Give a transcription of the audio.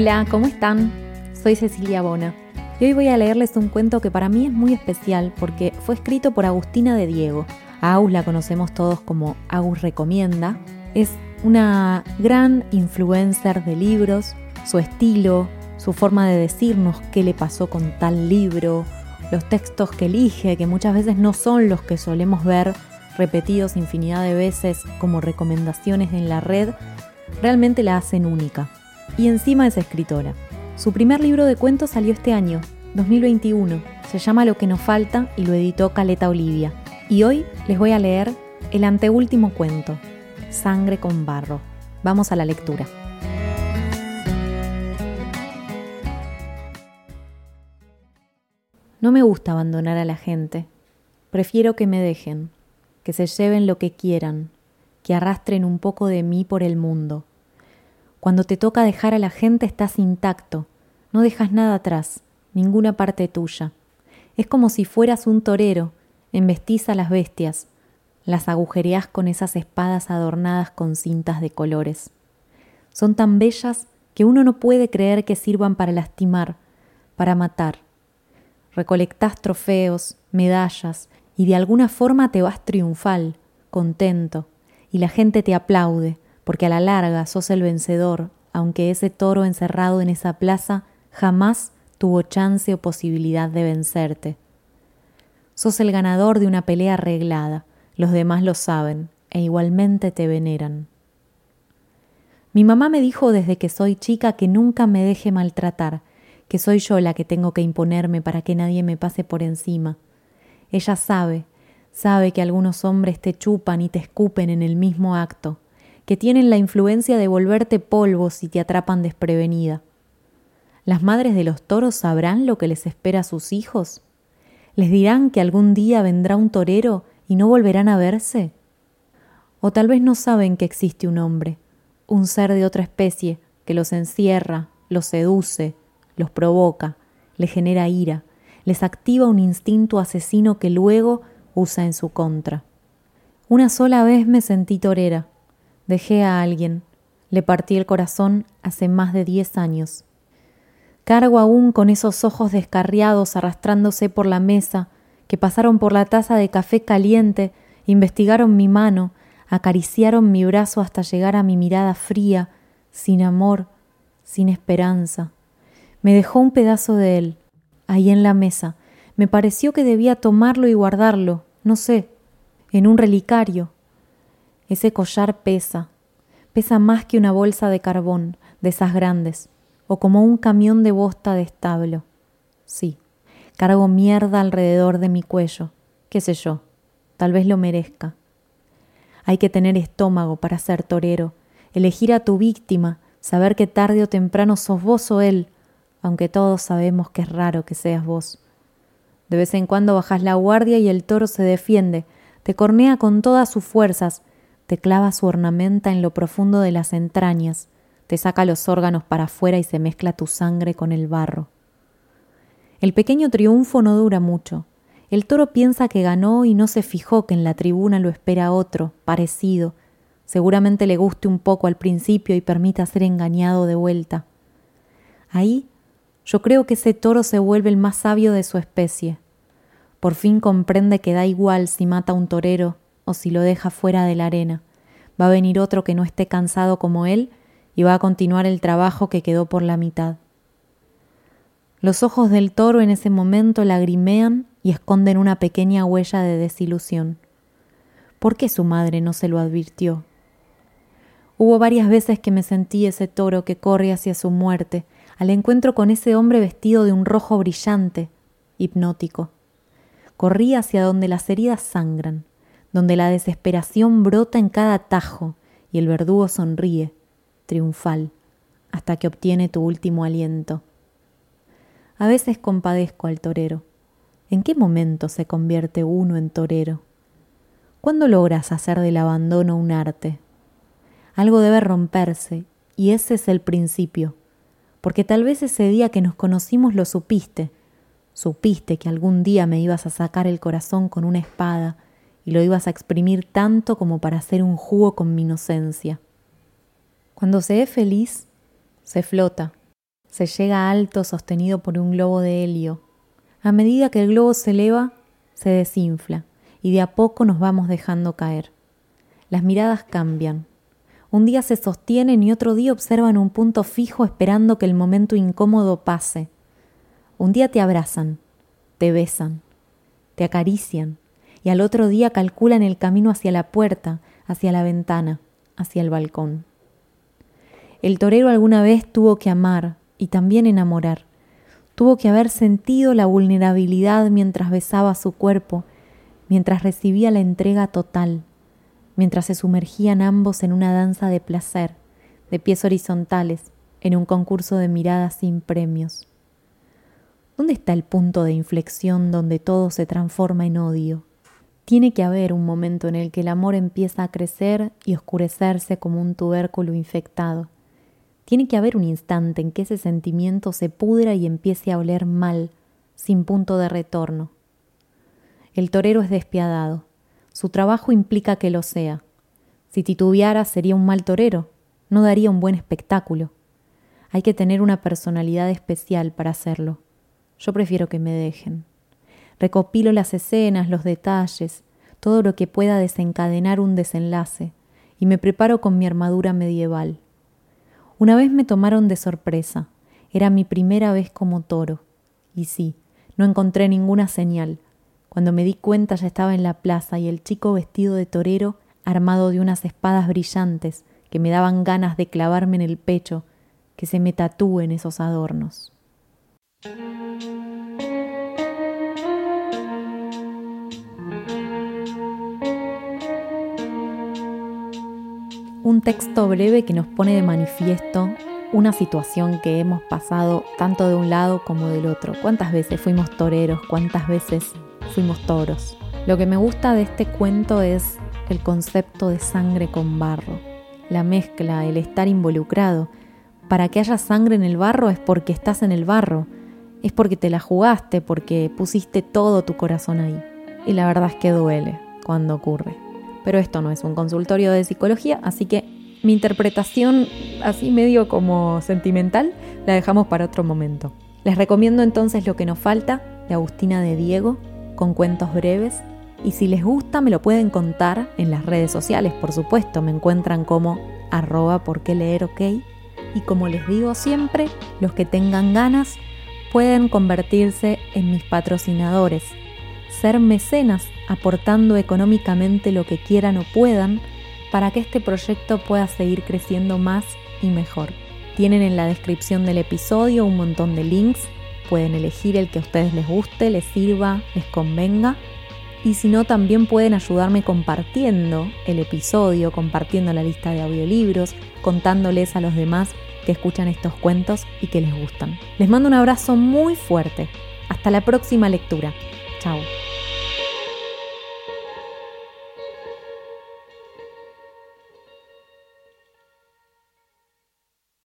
Hola, ¿cómo están? Soy Cecilia Bona y hoy voy a leerles un cuento que para mí es muy especial porque fue escrito por Agustina de Diego. A Agus la conocemos todos como Agus Recomienda. Es una gran influencer de libros, su estilo, su forma de decirnos qué le pasó con tal libro, los textos que elige, que muchas veces no son los que solemos ver repetidos infinidad de veces como recomendaciones en la red, realmente la hacen única. Y encima es escritora. Su primer libro de cuentos salió este año, 2021. Se llama Lo que nos falta y lo editó Caleta Olivia. Y hoy les voy a leer el anteúltimo cuento, Sangre con barro. Vamos a la lectura. No me gusta abandonar a la gente. Prefiero que me dejen, que se lleven lo que quieran, que arrastren un poco de mí por el mundo. Cuando te toca dejar a la gente estás intacto, no dejas nada atrás, ninguna parte tuya. Es como si fueras un torero, embestís a las bestias, las agujereás con esas espadas adornadas con cintas de colores. Son tan bellas que uno no puede creer que sirvan para lastimar, para matar recolectás trofeos, medallas, y de alguna forma te vas triunfal, contento, y la gente te aplaude, porque a la larga sos el vencedor, aunque ese toro encerrado en esa plaza jamás tuvo chance o posibilidad de vencerte. Sos el ganador de una pelea arreglada, los demás lo saben, e igualmente te veneran. Mi mamá me dijo desde que soy chica que nunca me deje maltratar, que soy yo la que tengo que imponerme para que nadie me pase por encima. Ella sabe, sabe que algunos hombres te chupan y te escupen en el mismo acto, que tienen la influencia de volverte polvo si te atrapan desprevenida. ¿Las madres de los toros sabrán lo que les espera a sus hijos? ¿Les dirán que algún día vendrá un torero y no volverán a verse? O tal vez no saben que existe un hombre, un ser de otra especie, que los encierra, los seduce, los provoca, les genera ira, les activa un instinto asesino que luego usa en su contra. Una sola vez me sentí torera. Dejé a alguien. Le partí el corazón hace más de diez años. Cargo aún con esos ojos descarriados arrastrándose por la mesa, que pasaron por la taza de café caliente, investigaron mi mano, acariciaron mi brazo hasta llegar a mi mirada fría, sin amor, sin esperanza. Me dejó un pedazo de él, ahí en la mesa. Me pareció que debía tomarlo y guardarlo, no sé, en un relicario. Ese collar pesa, pesa más que una bolsa de carbón, de esas grandes, o como un camión de bosta de establo. Sí, cargo mierda alrededor de mi cuello, qué sé yo, tal vez lo merezca. Hay que tener estómago para ser torero, elegir a tu víctima, saber que tarde o temprano sos vos o él, aunque todos sabemos que es raro que seas vos. De vez en cuando bajas la guardia y el toro se defiende, te cornea con todas sus fuerzas, te clava su ornamenta en lo profundo de las entrañas, te saca los órganos para afuera y se mezcla tu sangre con el barro. El pequeño triunfo no dura mucho. El toro piensa que ganó y no se fijó que en la tribuna lo espera otro, parecido. Seguramente le guste un poco al principio y permita ser engañado de vuelta. Ahí yo creo que ese toro se vuelve el más sabio de su especie. Por fin comprende que da igual si mata a un torero o si lo deja fuera de la arena. Va a venir otro que no esté cansado como él y va a continuar el trabajo que quedó por la mitad. Los ojos del toro en ese momento lagrimean y esconden una pequeña huella de desilusión. ¿Por qué su madre no se lo advirtió? Hubo varias veces que me sentí ese toro que corre hacia su muerte, al encuentro con ese hombre vestido de un rojo brillante, hipnótico. Corrí hacia donde las heridas sangran, donde la desesperación brota en cada tajo y el verdugo sonríe, triunfal, hasta que obtiene tu último aliento. A veces compadezco al torero. ¿En qué momento se convierte uno en torero? ¿Cuándo logras hacer del abandono un arte? Algo debe romperse, y ese es el principio porque tal vez ese día que nos conocimos lo supiste, supiste que algún día me ibas a sacar el corazón con una espada y lo ibas a exprimir tanto como para hacer un jugo con mi inocencia. Cuando se es feliz, se flota, Se llega alto sostenido por un globo de helio. A medida que el globo se eleva, se desinfla y de a poco nos vamos dejando caer. Las miradas cambian. Un día se sostienen y otro día observan un punto fijo esperando que el momento incómodo pase. Un día te abrazan, te besan, te acarician y al otro día calculan el camino hacia la puerta, hacia la ventana, hacia el balcón. El torero alguna vez tuvo que amar y también enamorar. Tuvo que haber sentido la vulnerabilidad mientras besaba su cuerpo, mientras recibía la entrega total, mientras se sumergían ambos en una danza de placer, de pies horizontales, en un concurso de miradas sin premios. ¿Dónde está el punto de inflexión donde todo se transforma en odio? Tiene que haber un momento en el que el amor empieza a crecer y oscurecerse como un tubérculo infectado. Tiene que haber un instante en que ese sentimiento se pudra y empiece a oler mal, sin punto de retorno. El torero es despiadado. Su trabajo implica que lo sea. Si titubeara sería un mal torero, no daría un buen espectáculo. Hay que tener una personalidad especial para hacerlo. Yo prefiero que me dejen. Recopilo las escenas, los detalles, todo lo que pueda desencadenar un desenlace, y me preparo con mi armadura medieval. Una vez me tomaron de sorpresa. Era mi primera vez como toro. Y sí, no encontré ninguna señal. Cuando me di cuenta ya estaba en la plaza y el chico vestido de torero, armado de unas espadas brillantes que me daban ganas de clavarme en el pecho, que se me tatúen esos adornos. Un texto breve que nos pone de manifiesto una situación que hemos pasado tanto de un lado como del otro. ¿Cuántas veces fuimos toreros? ¿Cuántas veces fuimos toros? Lo que me gusta de este cuento es el concepto de sangre con barro, la mezcla, el estar involucrado. Para que haya sangre en el barro es porque estás en el barro, es porque te la jugaste, porque pusiste todo tu corazón ahí. Y la verdad es que duele cuando ocurre. Pero esto no es un consultorio de psicología, así que mi interpretación, así medio como sentimental, la dejamos para otro momento. Les recomiendo entonces Lo que nos falta, de Agustina de Diego, con cuentos breves. Y si les gusta, me lo pueden contar en las redes sociales, por supuesto. Me encuentran como arroba por qué leer ok. Y como les digo siempre, los que tengan ganas pueden convertirse en mis patrocinadores, ser mecenas aportando económicamente lo que quieran o puedan para que este proyecto pueda seguir creciendo más y mejor. Tienen en la descripción del episodio un montón de links, pueden elegir el que a ustedes les guste, les sirva, les convenga. Y si no, también pueden ayudarme compartiendo el episodio, compartiendo la lista de audiolibros, contándoles a los demás que escuchan estos cuentos y que les gustan. Les mando un abrazo muy fuerte. Hasta la próxima lectura. Chao.